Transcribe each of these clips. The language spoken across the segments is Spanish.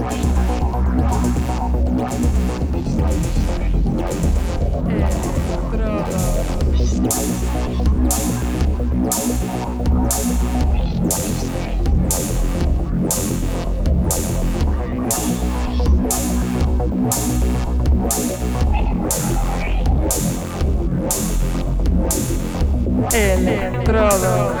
Estrada. Electrodos.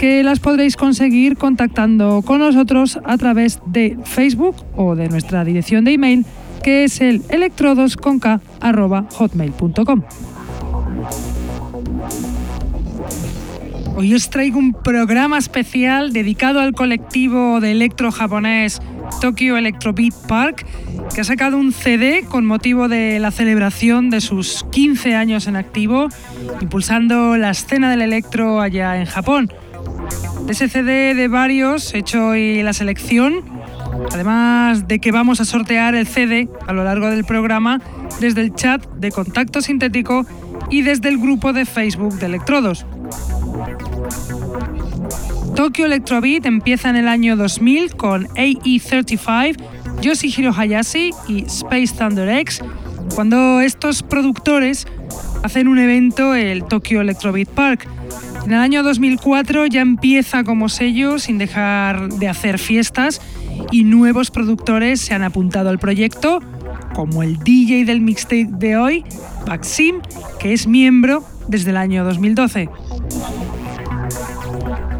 que las podréis conseguir contactando con nosotros a través de Facebook o de nuestra dirección de email que es el electrodosconk.hotmail.com. Hoy os traigo un programa especial dedicado al colectivo de electro japonés Tokyo Electrobeat Park, que ha sacado un CD con motivo de la celebración de sus 15 años en activo, impulsando la escena del electro allá en Japón. De ese CD de varios, hecho hoy la selección, además de que vamos a sortear el CD a lo largo del programa desde el chat de Contacto Sintético y desde el grupo de Facebook de Electrodos. Tokyo Electrobeat empieza en el año 2000 con AE35, Yoshihiro Hayashi y Space Thunder X, cuando estos productores hacen un evento, el Tokyo Electrobeat Park, en el año 2004 ya empieza como sello sin dejar de hacer fiestas y nuevos productores se han apuntado al proyecto, como el DJ del mixtape de hoy, Maxim, que es miembro desde el año 2012.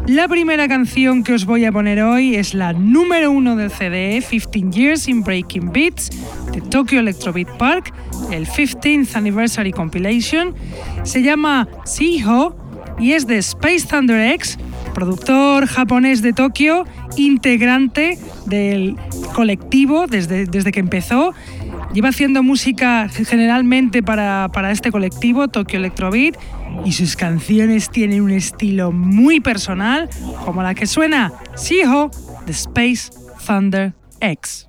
La primera canción que os voy a poner hoy es la número uno del CD 15 Years in Breaking Beats de Tokyo Electrobeat Park, el 15th Anniversary Compilation. Se llama Siho y es de Space Thunder X, productor japonés de Tokio, integrante del colectivo desde, desde que empezó. Lleva haciendo música generalmente para, para este colectivo, Tokyo Electrobeat, y sus canciones tienen un estilo muy personal, como la que suena Siho de Space Thunder X.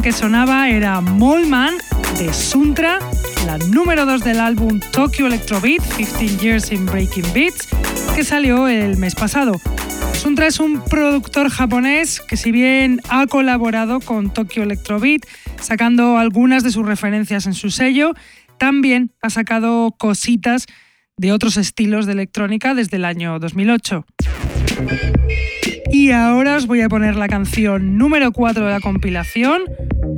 que sonaba era Mollman de Suntra, la número 2 del álbum Tokyo Electrobeat 15 Years in Breaking Beats, que salió el mes pasado. Suntra es un productor japonés que si bien ha colaborado con Tokyo Electrobeat, sacando algunas de sus referencias en su sello, también ha sacado cositas de otros estilos de electrónica desde el año 2008. Y ahora os voy a poner la canción número 4 de la compilación,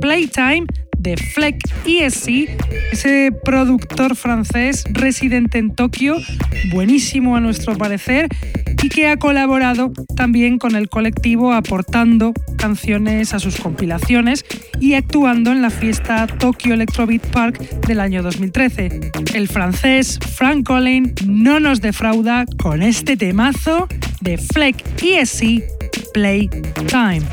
Playtime, de Fleck ESC, ese productor francés residente en Tokio, buenísimo a nuestro parecer, y que ha colaborado también con el colectivo aportando canciones a sus compilaciones y actuando en la fiesta Tokyo Electrobeat Park del año 2013. El francés Frank Collin no nos defrauda con este temazo de Fleck ESC Playtime.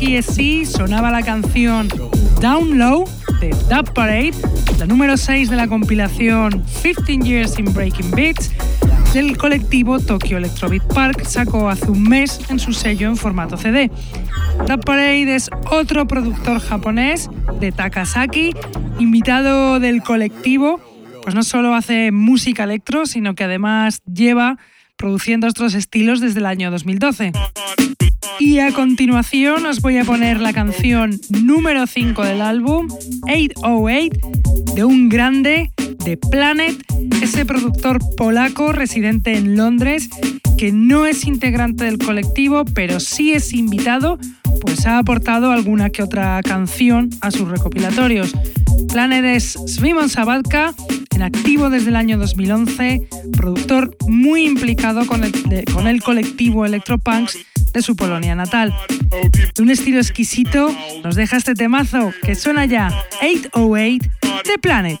SC sonaba la canción Down Low de Dub Parade, la número 6 de la compilación 15 Years in Breaking Beats del colectivo Tokyo Electrobeat Park sacó hace un mes en su sello en formato CD. Dub Parade es otro productor japonés de Takasaki, invitado del colectivo, pues no solo hace música electro, sino que además lleva produciendo otros estilos desde el año 2012. Y a continuación os voy a poner la canción número 5 del álbum, 808, de un grande de Planet, ese productor polaco residente en Londres que no es integrante del colectivo, pero sí es invitado, pues ha aportado alguna que otra canción a sus recopilatorios. Planet es Svimon Sabatka, en activo desde el año 2011, productor muy implicado con el, de, con el colectivo Electropunks de su Polonia natal. De un estilo exquisito, nos deja este temazo que suena ya 808 The Planet.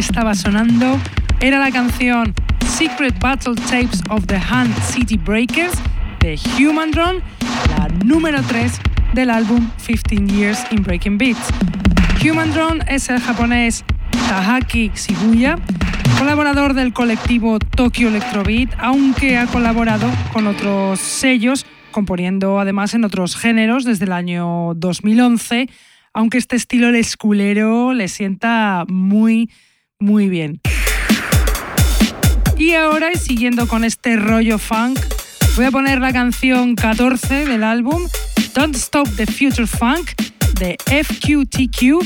Estaba sonando era la canción Secret Battle Tapes of the Hand City Breakers de Human Drone, la número 3 del álbum 15 Years in Breaking Beats. Human Drone es el japonés Tahaki Shibuya, colaborador del colectivo Tokyo Electrobeat, aunque ha colaborado con otros sellos, componiendo además en otros géneros desde el año 2011, aunque este estilo el esculero le sienta muy, muy bien. Y ahora, siguiendo con este rollo funk, voy a poner la canción 14 del álbum Don't Stop the Future Funk de FQTQ,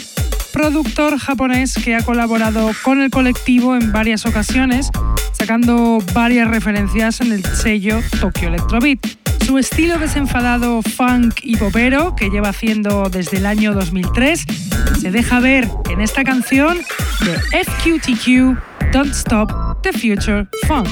productor japonés que ha colaborado con el colectivo en varias ocasiones, sacando varias referencias en el sello Tokyo Electrobeat. Su estilo desenfadado funk y popero, que lleva haciendo desde el año 2003, se deja ver en esta canción de FQTQ Don't Stop the Future Funk.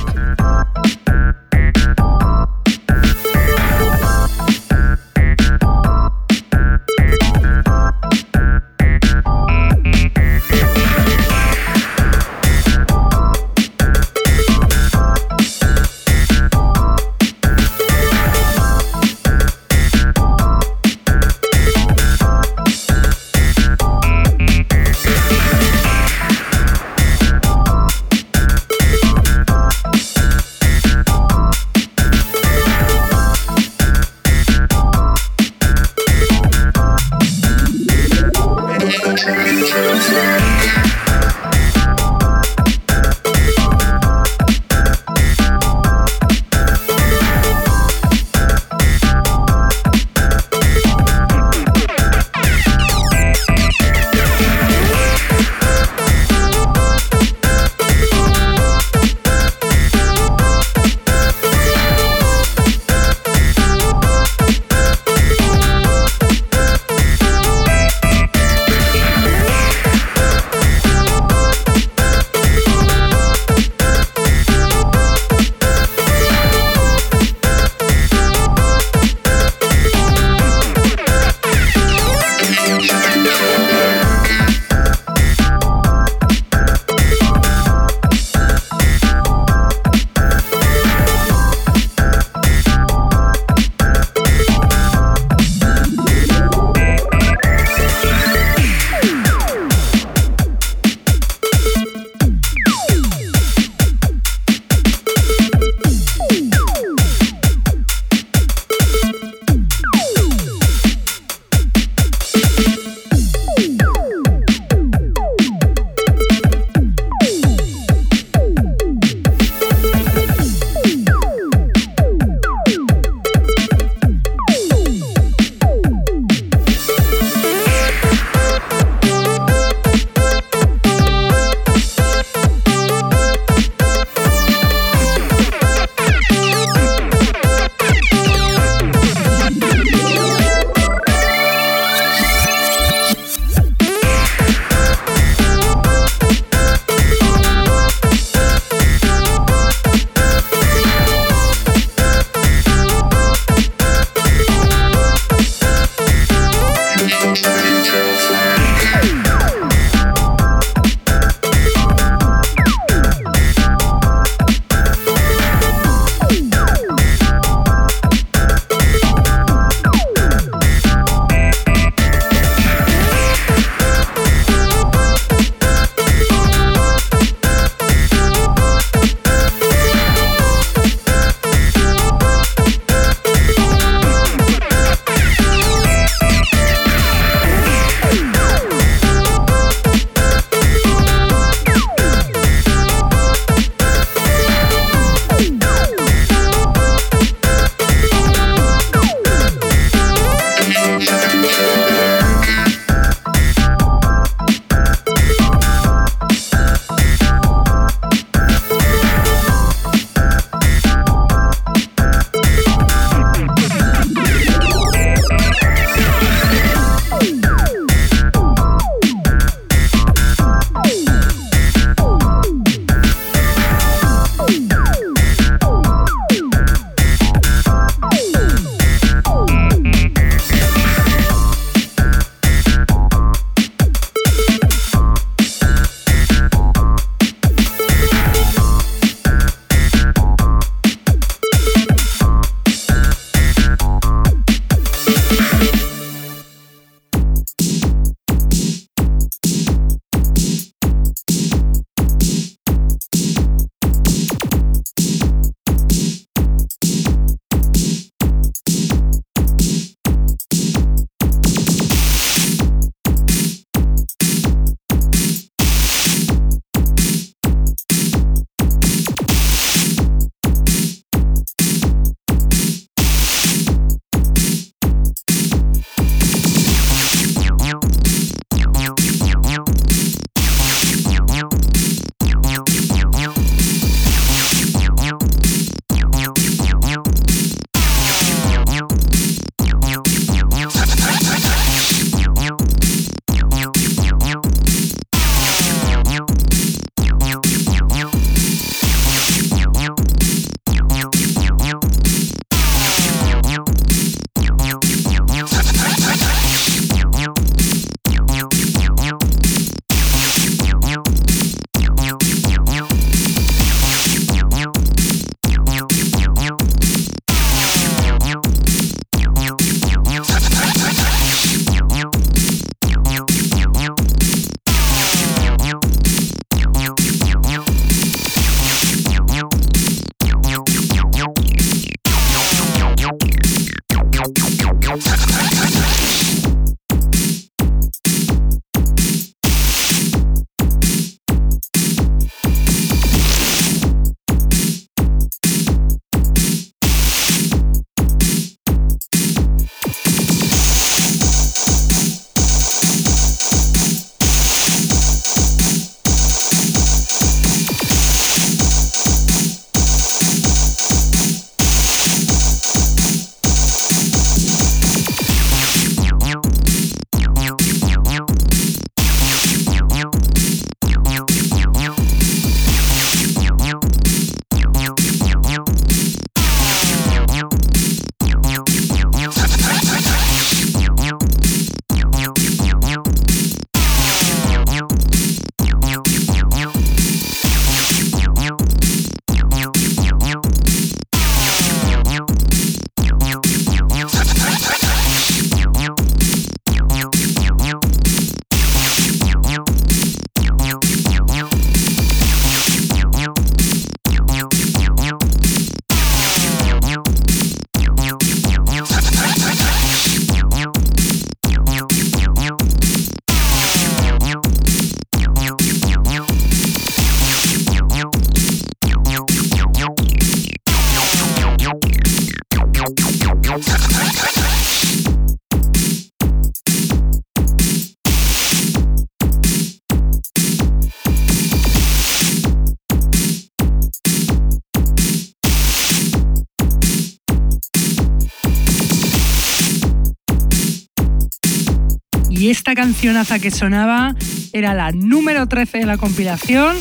Esta cancionaza que sonaba era la número 13 de la compilación,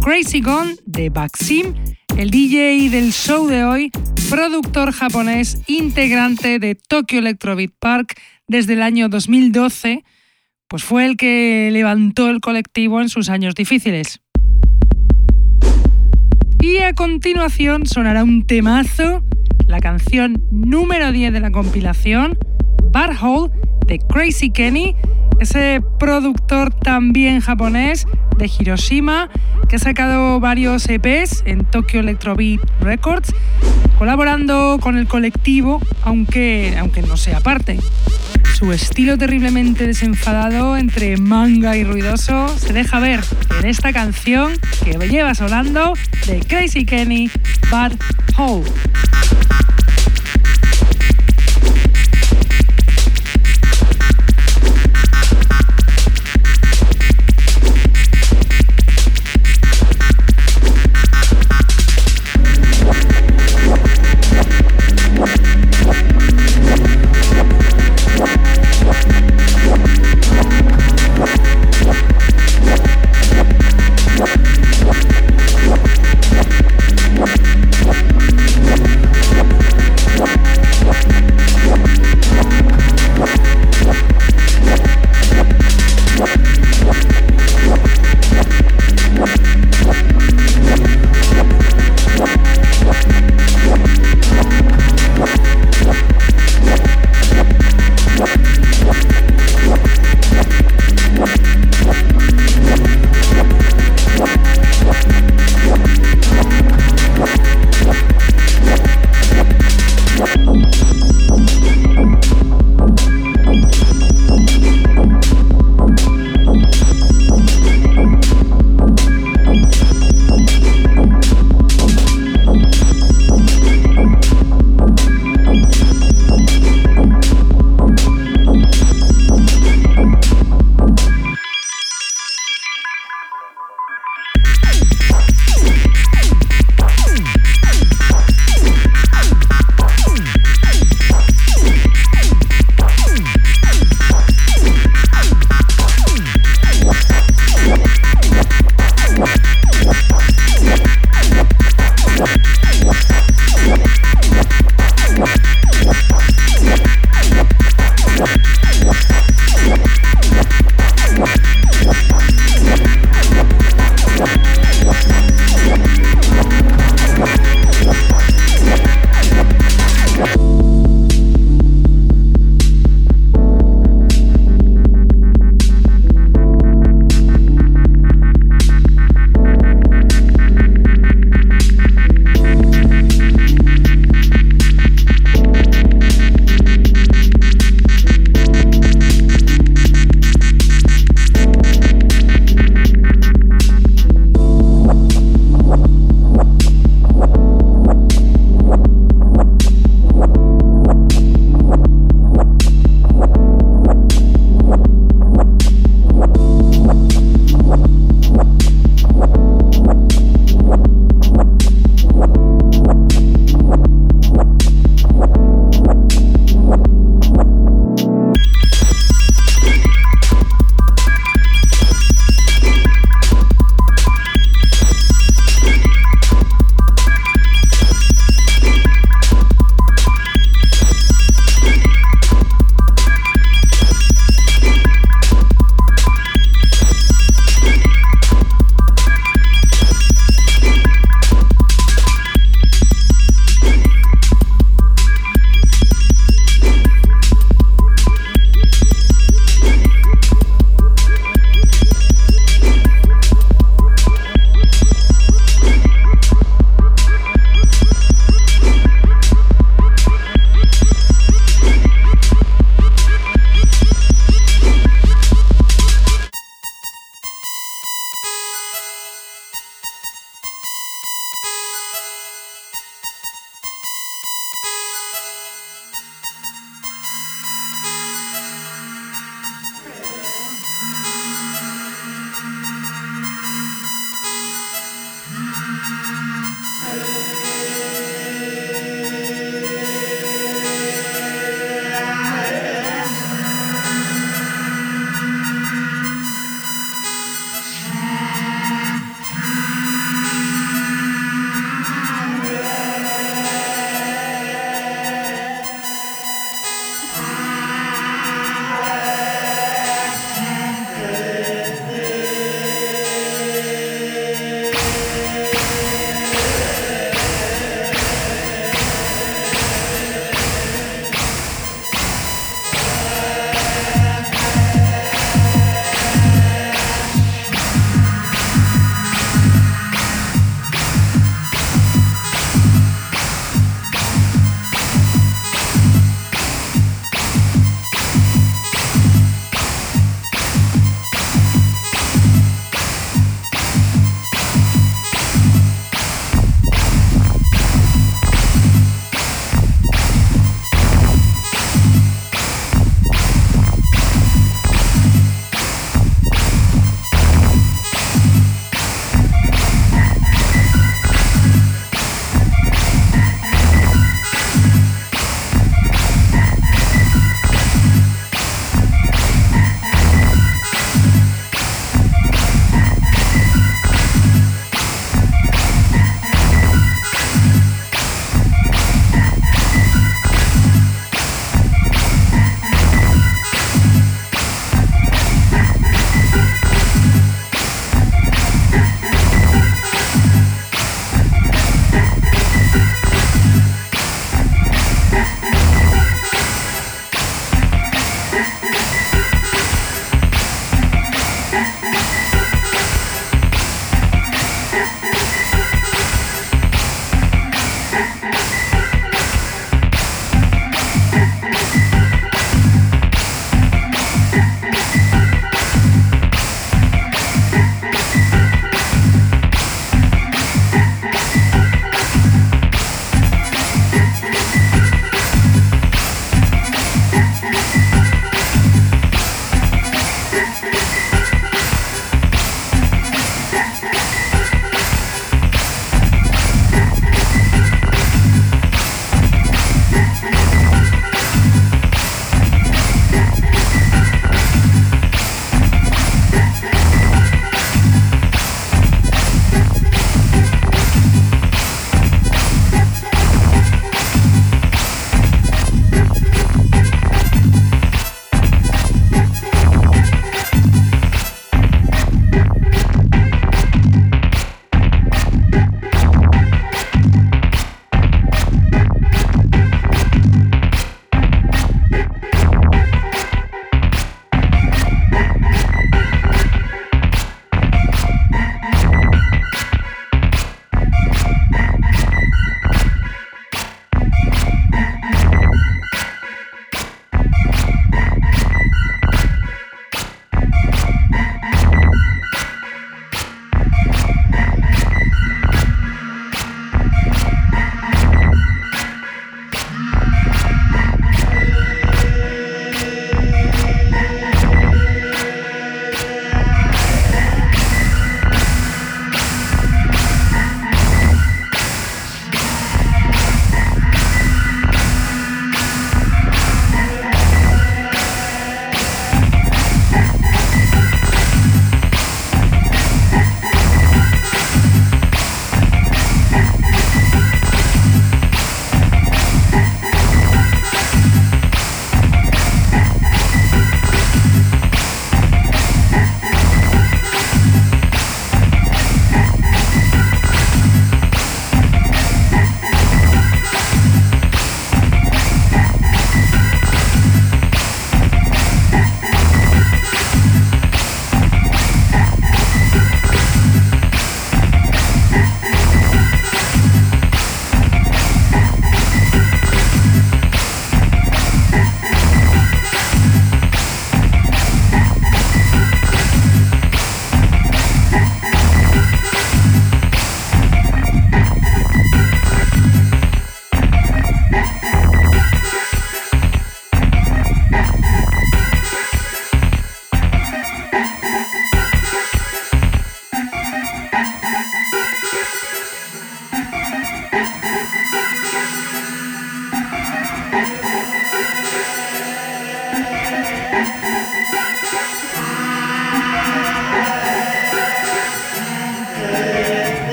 Crazy Gone de Baxim, el DJ del show de hoy, productor japonés integrante de Tokyo Electrobeat Park desde el año 2012, pues fue el que levantó el colectivo en sus años difíciles. Y a continuación sonará un temazo, la canción número 10 de la compilación, Bar Hole de Crazy Kenny, ese productor también japonés de Hiroshima que ha sacado varios EPs en Tokyo Electrobeat Records, colaborando con el colectivo, aunque, aunque no sea parte. Su estilo terriblemente desenfadado entre manga y ruidoso se deja ver en esta canción que me lleva sonando de Crazy Kenny Bad Hole.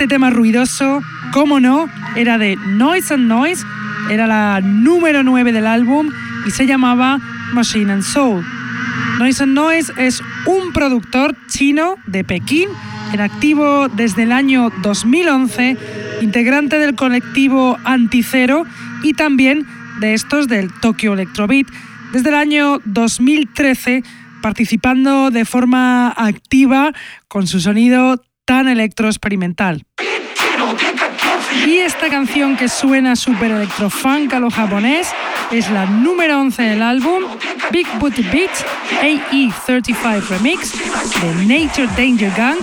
Este tema ruidoso, cómo no, era de Noise and Noise, era la número 9 del álbum y se llamaba Machine and Soul. Noise and Noise es un productor chino de Pekín, en activo desde el año 2011, integrante del colectivo Anticero y también de estos del Tokyo Electrobeat, desde el año 2013 participando de forma activa con su sonido tan electroexperimental. Y esta canción que suena super electrofunk a lo japonés es la número 11 del álbum Big Booty Beats AE35 Remix de Nature Danger Gang.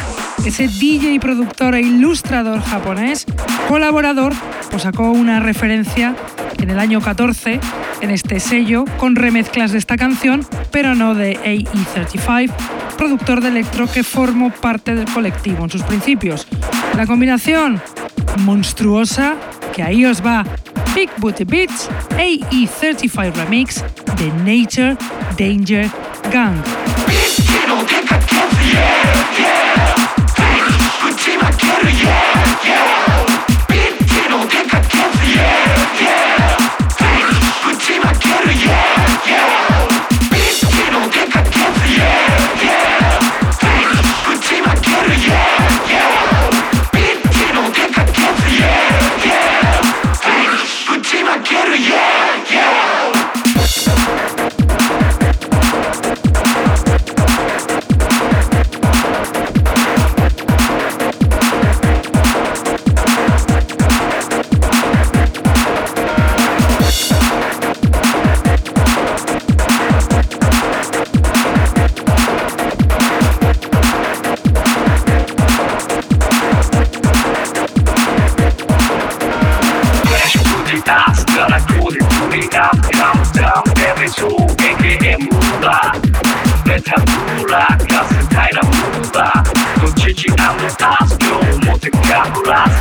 Ese DJ, productor e ilustrador japonés, colaborador, pues sacó una referencia en el año 14 en este sello con remezclas de esta canción, pero no de AE35, productor de electro que formó parte del colectivo en sus principios. La combinación monstruosa, que ahí os va Big Booty Beats AE35 Remix de Nature Danger Gang. Yeah! Кавказ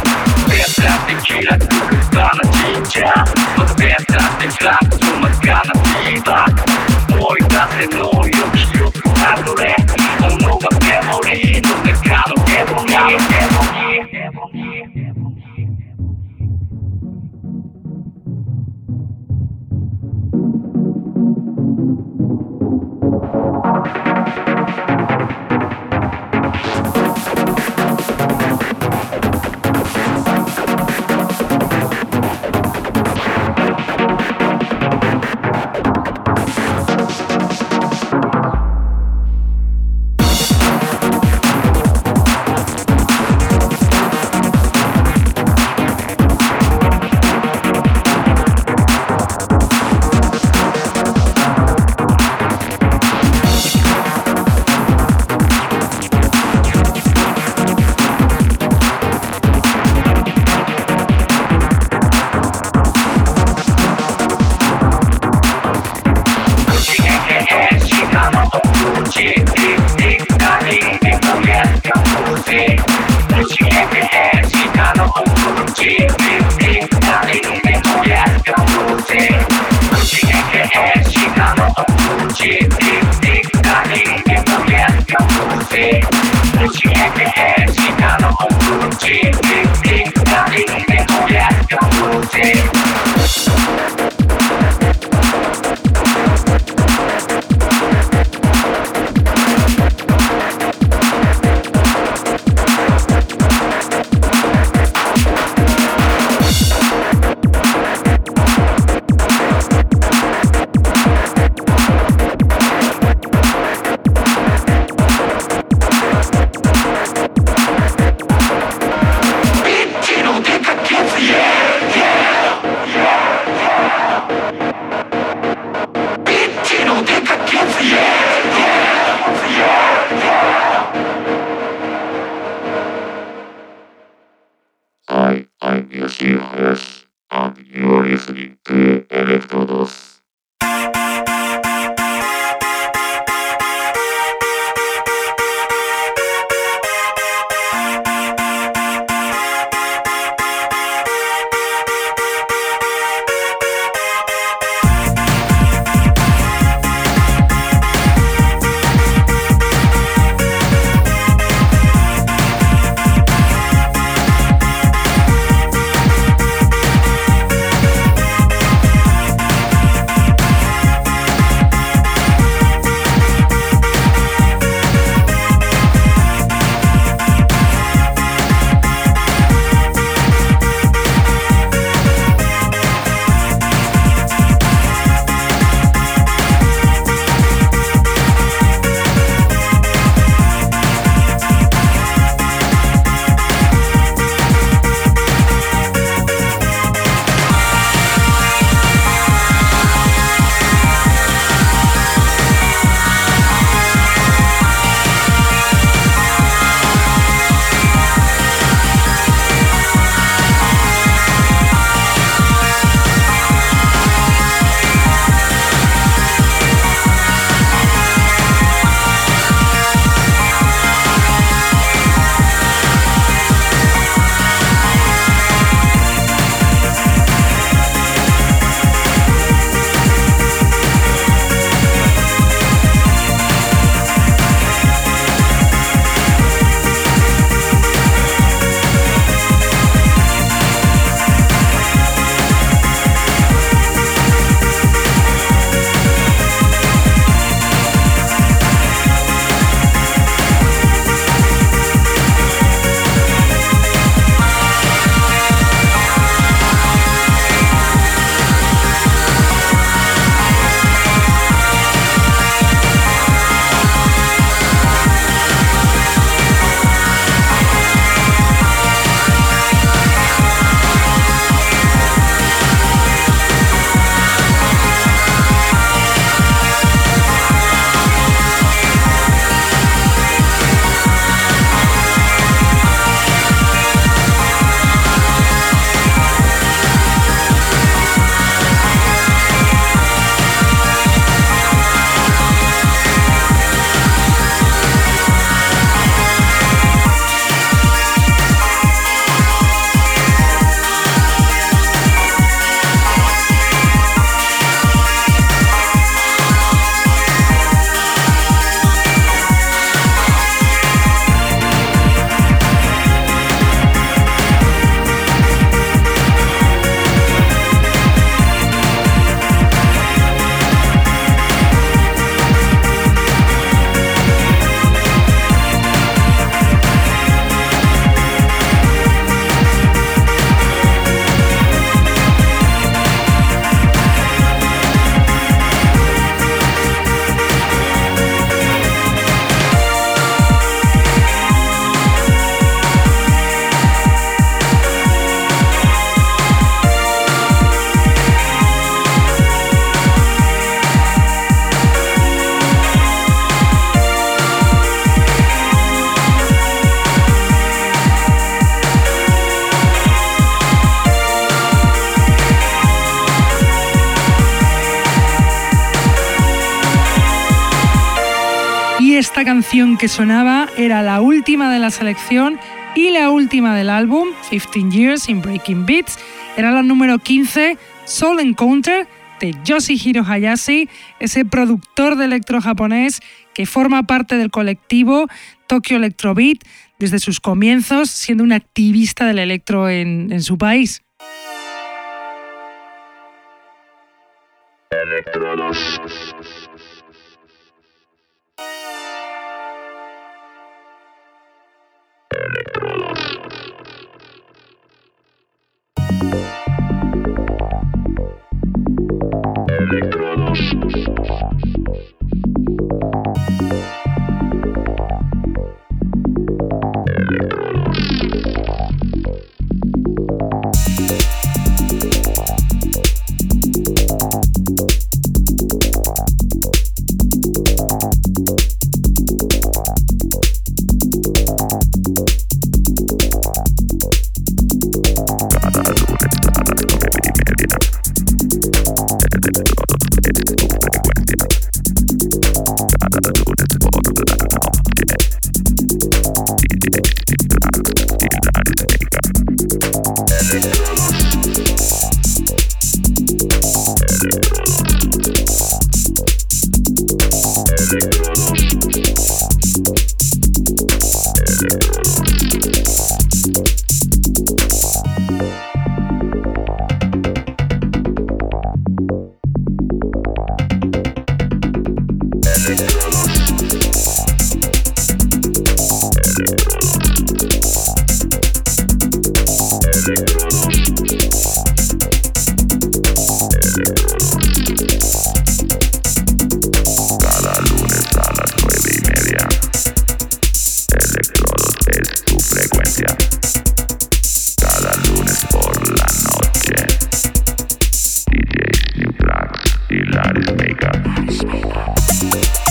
Это текила, Кыргызстана, сейчас Вот это ты шаг, Тюмаргана, Мой дасы, ну, юг, шлюп, Агуре, canción que sonaba era la última de la selección y la última del álbum, 15 Years in Breaking Beats. Era la número 15, Soul Encounter, de Yoshihiro Hayashi, ese productor de electro japonés que forma parte del colectivo Tokyo Electrobeat desde sus comienzos, siendo un activista del electro en, en su país. Respeita.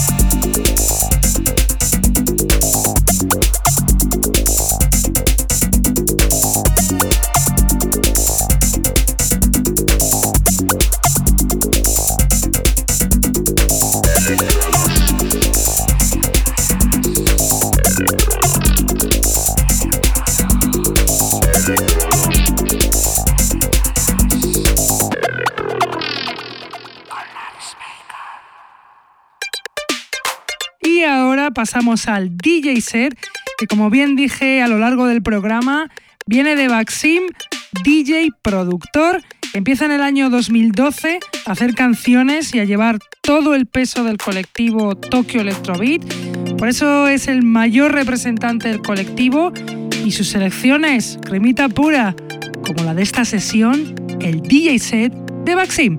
Pasamos al DJ set, que como bien dije a lo largo del programa, viene de Baxim, DJ productor, empieza en el año 2012 a hacer canciones y a llevar todo el peso del colectivo Tokyo Electrobeat. Por eso es el mayor representante del colectivo y sus selecciones, cremita pura, como la de esta sesión, el DJ set de Baxim.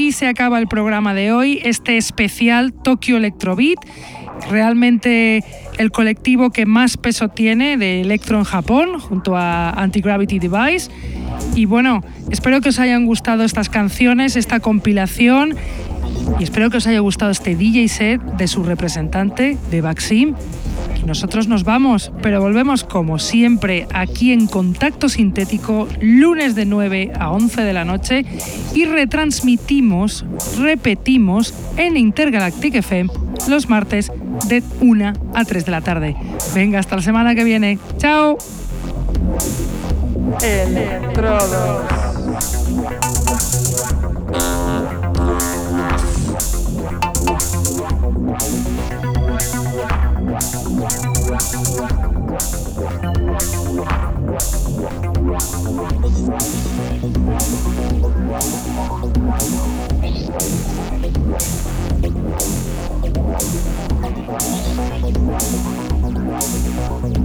Aquí se acaba el programa de hoy, este especial Tokyo Electrobeat. Realmente el colectivo que más peso tiene de electro en Japón, junto a Anti-Gravity Device. Y bueno, espero que os hayan gustado estas canciones, esta compilación. Y espero que os haya gustado este DJ set de su representante, de Baxim. Nosotros nos vamos, pero volvemos como siempre aquí en Contacto Sintético, lunes de 9 a 11 de la noche y retransmitimos, repetimos en Intergalactic FM los martes de 1 a 3 de la tarde. Venga, hasta la semana que viene. ¡Chao!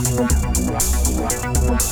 Wah wah.